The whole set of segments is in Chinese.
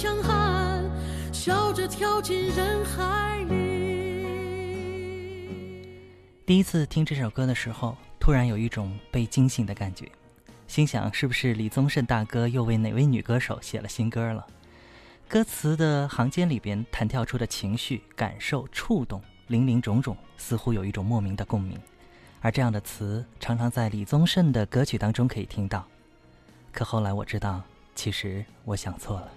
强悍，笑着跳进人海里。第一次听这首歌的时候，突然有一种被惊醒的感觉，心想是不是李宗盛大哥又为哪位女歌手写了新歌了？歌词的行间里边弹跳出的情绪、感受、触动，林林种种，似乎有一种莫名的共鸣。而这样的词，常常在李宗盛的歌曲当中可以听到。可后来我知道，其实我想错了。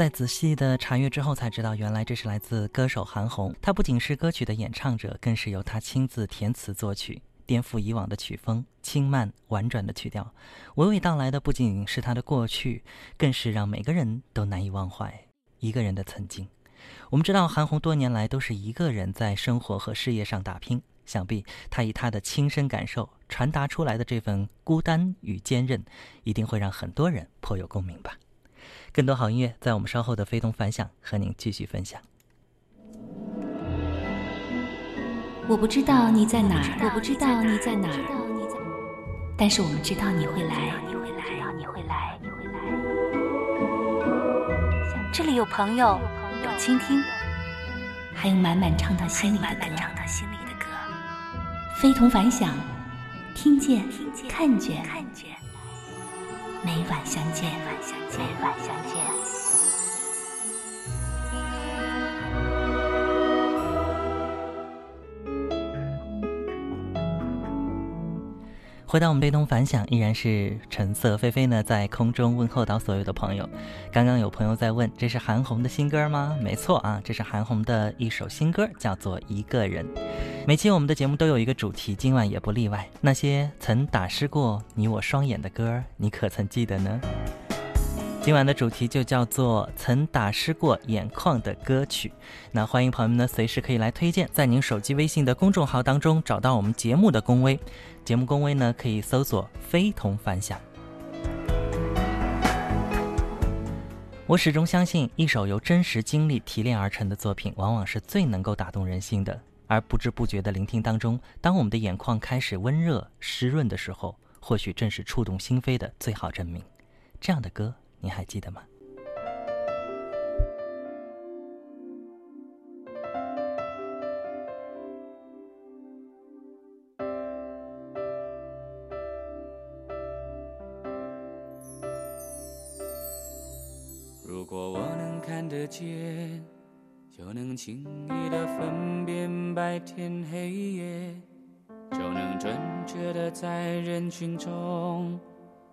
在仔细的查阅之后，才知道原来这是来自歌手韩红。她不仅是歌曲的演唱者，更是由她亲自填词作曲，颠覆以往的曲风，轻慢婉转的曲调，娓娓道来的不仅是她的过去，更是让每个人都难以忘怀一个人的曾经。我们知道韩红多年来都是一个人在生活和事业上打拼，想必她以她的亲身感受传达出来的这份孤单与坚韧，一定会让很多人颇有共鸣吧。更多好音乐，在我们稍后的非同凡响和您继续分享。我不知道你在哪儿，我不知道你在哪儿，但是我们知道你会来，你会来，你会来，你会来。这里有朋友，有倾听，还有满满唱到心里的歌。非同凡响，听见，看见。每晚相见，每晚相见。回到我们被动反响，依然是橙色菲菲呢，在空中问候到所有的朋友。刚刚有朋友在问，这是韩红的新歌吗？没错啊，这是韩红的一首新歌，叫做《一个人》。每期我们的节目都有一个主题，今晚也不例外。那些曾打湿过你我双眼的歌，你可曾记得呢？今晚的主题就叫做“曾打湿过眼眶的歌曲”。那欢迎朋友们呢，随时可以来推荐，在您手机微信的公众号当中找到我们节目的公微，节目公微呢可以搜索“非同凡响”。我始终相信，一首由真实经历提炼而成的作品，往往是最能够打动人心的。而不知不觉的聆听当中，当我们的眼眶开始温热湿润的时候，或许正是触动心扉的最好证明。这样的歌。你还记得吗？如果我能看得见，就能轻易的分辨白天黑夜，就能准确的在人群中。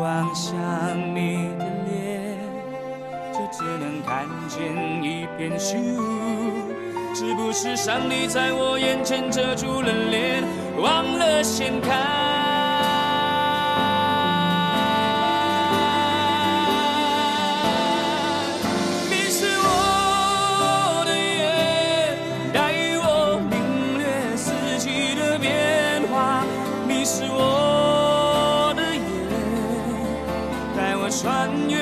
望向你的脸，就只能看见一片虚无。是不是上帝在我眼前遮住了脸，忘了掀开？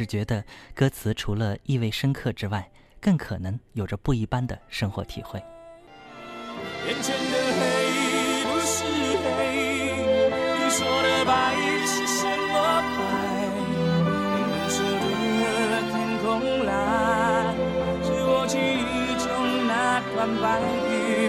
只觉得歌词除了意味深刻之外，更可能有着不一般的生活体会。眼前的黑不是黑，你说的白是什么白？人说的天空蓝，是我记忆中那团白云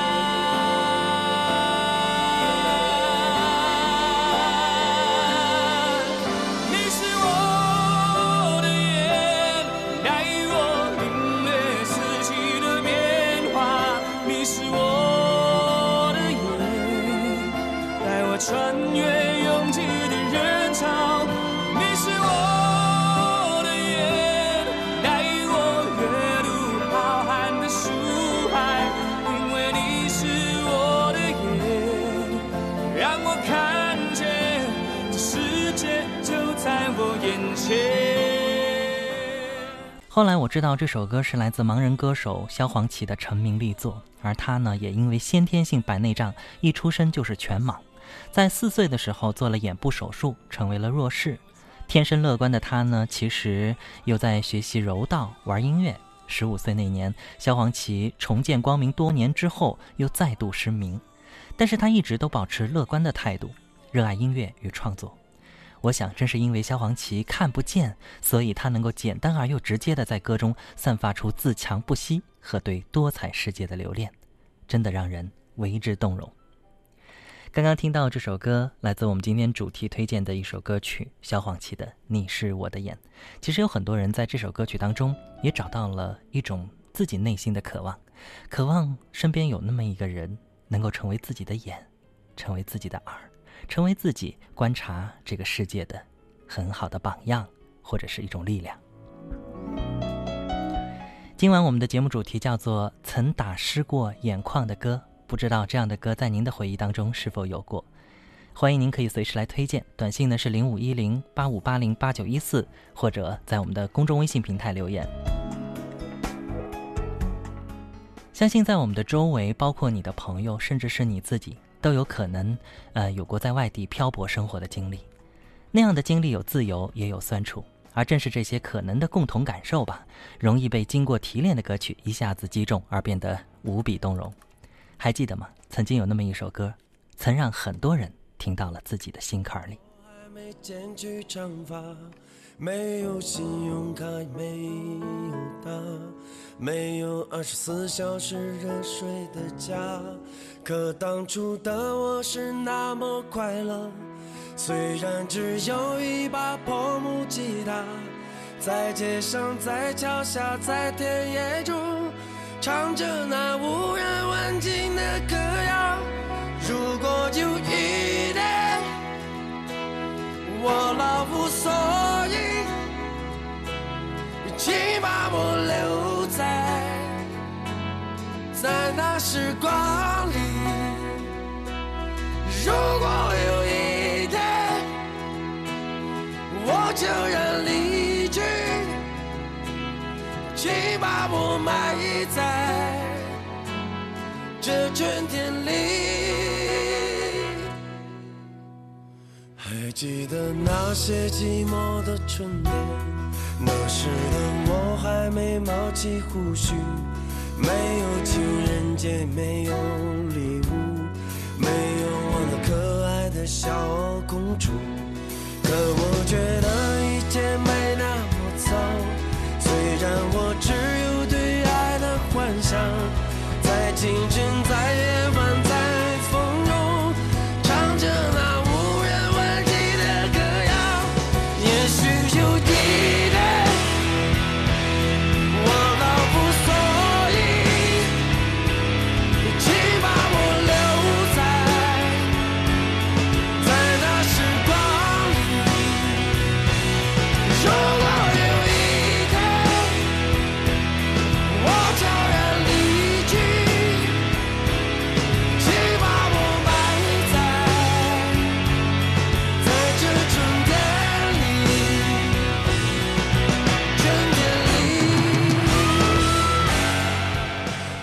后来我知道这首歌是来自盲人歌手萧煌奇的成名力作，而他呢也因为先天性白内障，一出生就是全盲，在四岁的时候做了眼部手术，成为了弱视。天生乐观的他呢，其实又在学习柔道、玩音乐。十五岁那年，萧煌奇重见光明多年之后，又再度失明，但是他一直都保持乐观的态度。热爱音乐与创作。我想，正是因为萧煌奇看不见，所以他能够简单而又直接的在歌中散发出自强不息和对多彩世界的留恋，真的让人为之动容。刚刚听到这首歌，来自我们今天主题推荐的一首歌曲——萧煌奇的《你是我的眼》。其实有很多人在这首歌曲当中也找到了一种自己内心的渴望，渴望身边有那么一个人，能够成为自己的眼，成为自己的耳，成为自己观察这个世界的很好的榜样，或者是一种力量。今晚我们的节目主题叫做《曾打湿过眼眶的歌》。不知道这样的歌在您的回忆当中是否有过？欢迎您可以随时来推荐，短信呢是零五一零八五八零八九一四，或者在我们的公众微信平台留言。相信在我们的周围，包括你的朋友，甚至是你自己，都有可能，呃，有过在外地漂泊生活的经历。那样的经历有自由，也有酸楚，而正是这些可能的共同感受吧，容易被经过提炼的歌曲一下子击中，而变得无比动容。还记得吗？曾经有那么一首歌，曾让很多人听到了自己的心坎里。还没，没有信用卡，没有他，没有二十四小时热水的家。可当初的我是那么快乐，虽然只有一把破木吉他，在街上，在桥下，在田野中。唱着那无人问津的歌谣。时光里。如果有一天我悄然离去，请把我埋在。这春天里，还记得那些寂寞的春天，那时的我还没冒起胡须，没有情人节，没有礼物，没有我那可爱的小公主。可我却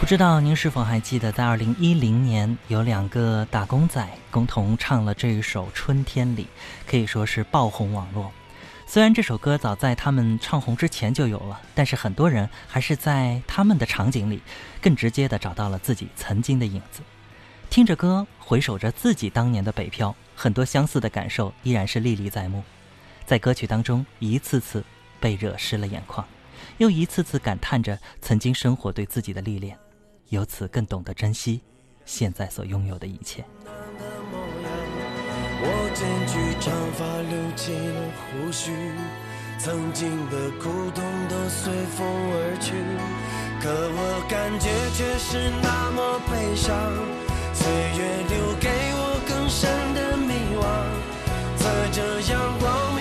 知道您是否还记得，在二零一零年，有两个打工仔共同唱了这一首《春天里》，可以说是爆红网络。虽然这首歌早在他们唱红之前就有了，但是很多人还是在他们的场景里，更直接的找到了自己曾经的影子。听着歌，回首着自己当年的北漂，很多相似的感受依然是历历在目。在歌曲当中，一次次被惹湿了眼眶，又一次次感叹着曾经生活对自己的历练。由此更懂得珍惜现在所拥有的一切。我剪去长发，留起了胡须，曾经的苦痛都随风而去，可我感觉却是那么悲伤。岁月留给我更深的迷惘，在这阳光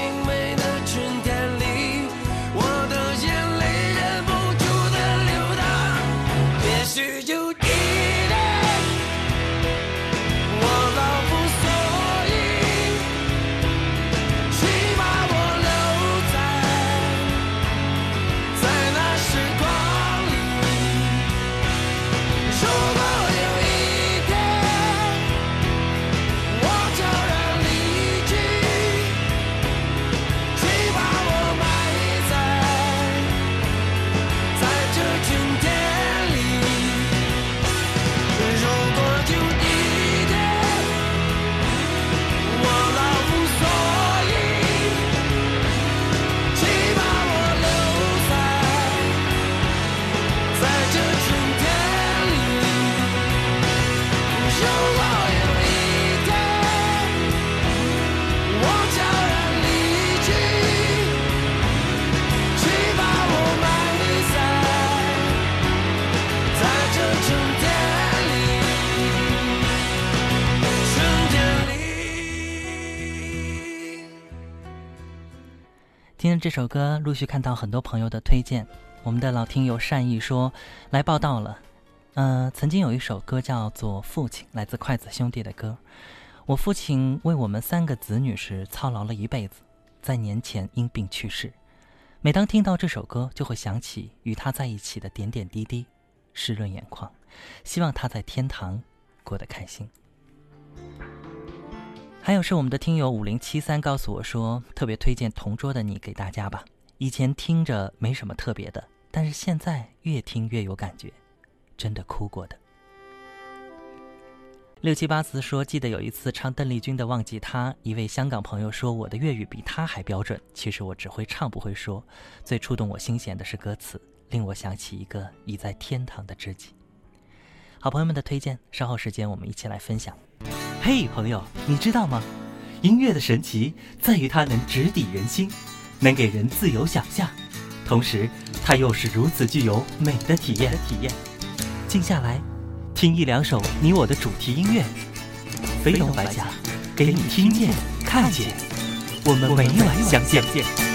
这首歌陆续看到很多朋友的推荐，我们的老听友善意说来报道了。呃，曾经有一首歌叫做《父亲》，来自筷子兄弟的歌。我父亲为我们三个子女是操劳了一辈子，在年前因病去世。每当听到这首歌，就会想起与他在一起的点点滴滴，湿润眼眶。希望他在天堂过得开心。还有是我们的听友五零七三告诉我说，特别推荐《同桌的你》给大家吧。以前听着没什么特别的，但是现在越听越有感觉。真的哭过的。六七八四说，记得有一次唱邓丽君的《忘记他》，一位香港朋友说我的粤语比他还标准。其实我只会唱不会说。最触动我心弦的是歌词，令我想起一个已在天堂的知己。好朋友们的推荐，稍后时间我们一起来分享。嘿，朋友，你知道吗？音乐的神奇在于它能直抵人心，能给人自由想象，同时它又是如此具有美的体验。体验。静下来，听一两首你我的主题音乐，飞龙白甲，给你听见、看见，我们每晚相见。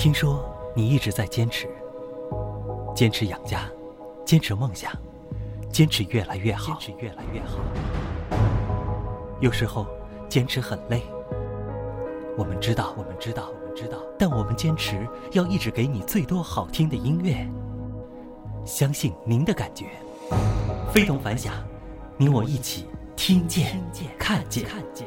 听说你一直在坚持，坚持养家，坚持梦想，坚持越来越好，坚持越来越好。有时候坚持很累，我们知道，我们知道，我们知道。但我们坚持要一直给你最多好听的音乐，相信您的感觉。非同凡响，你我一起听见，看见，看见。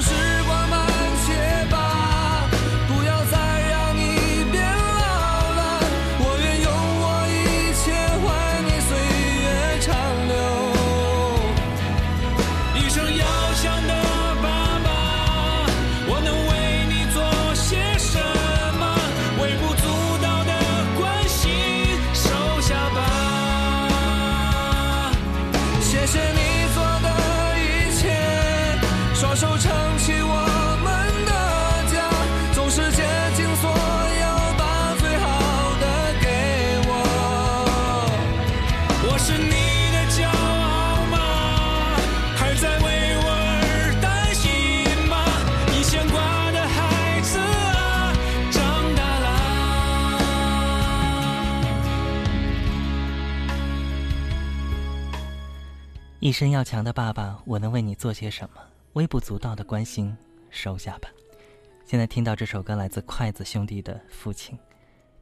时一生要强的爸爸，我能为你做些什么？微不足道的关心，收下吧。现在听到这首歌来自筷子兄弟的《父亲》，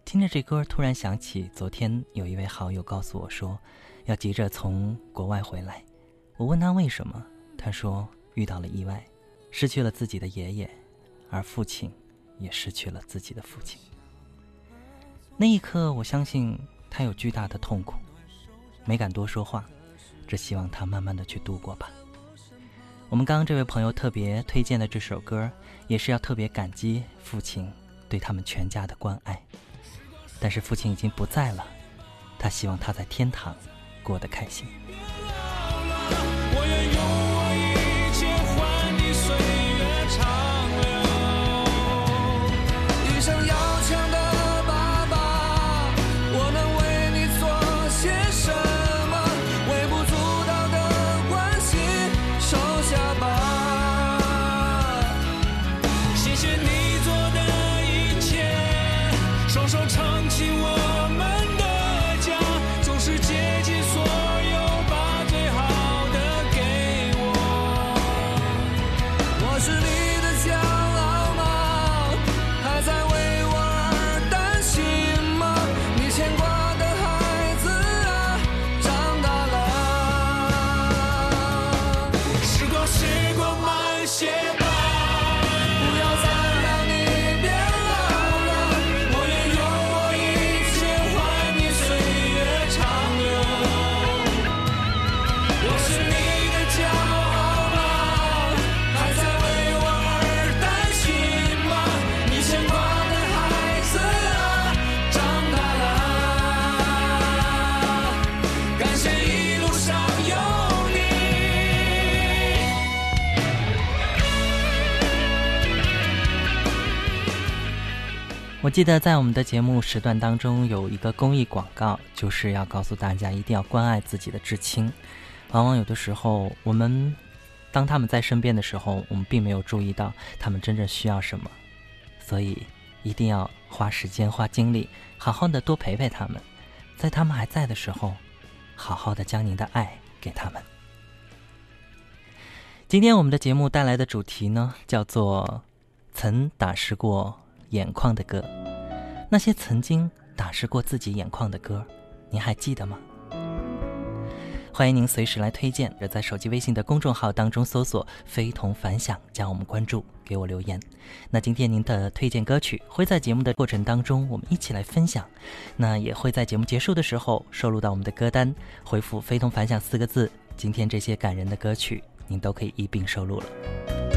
听着这歌，突然想起昨天有一位好友告诉我说，要急着从国外回来。我问他为什么，他说遇到了意外，失去了自己的爷爷，而父亲也失去了自己的父亲。那一刻，我相信他有巨大的痛苦，没敢多说话。只希望他慢慢的去度过吧。我们刚刚这位朋友特别推荐的这首歌，也是要特别感激父亲对他们全家的关爱。但是父亲已经不在了，他希望他在天堂过得开心。记得在我们的节目时段当中有一个公益广告，就是要告诉大家一定要关爱自己的至亲。往往有的时候，我们当他们在身边的时候，我们并没有注意到他们真正需要什么，所以一定要花时间、花精力，好好的多陪陪他们，在他们还在的时候，好好的将您的爱给他们。今天我们的节目带来的主题呢，叫做“曾打湿过眼眶的歌”。那些曾经打湿过自己眼眶的歌，您还记得吗？欢迎您随时来推荐，而在手机微信的公众号当中搜索“非同凡响”，将我们关注，给我留言。那今天您的推荐歌曲会在节目的过程当中，我们一起来分享。那也会在节目结束的时候收录到我们的歌单，回复“非同凡响”四个字，今天这些感人的歌曲您都可以一并收录了。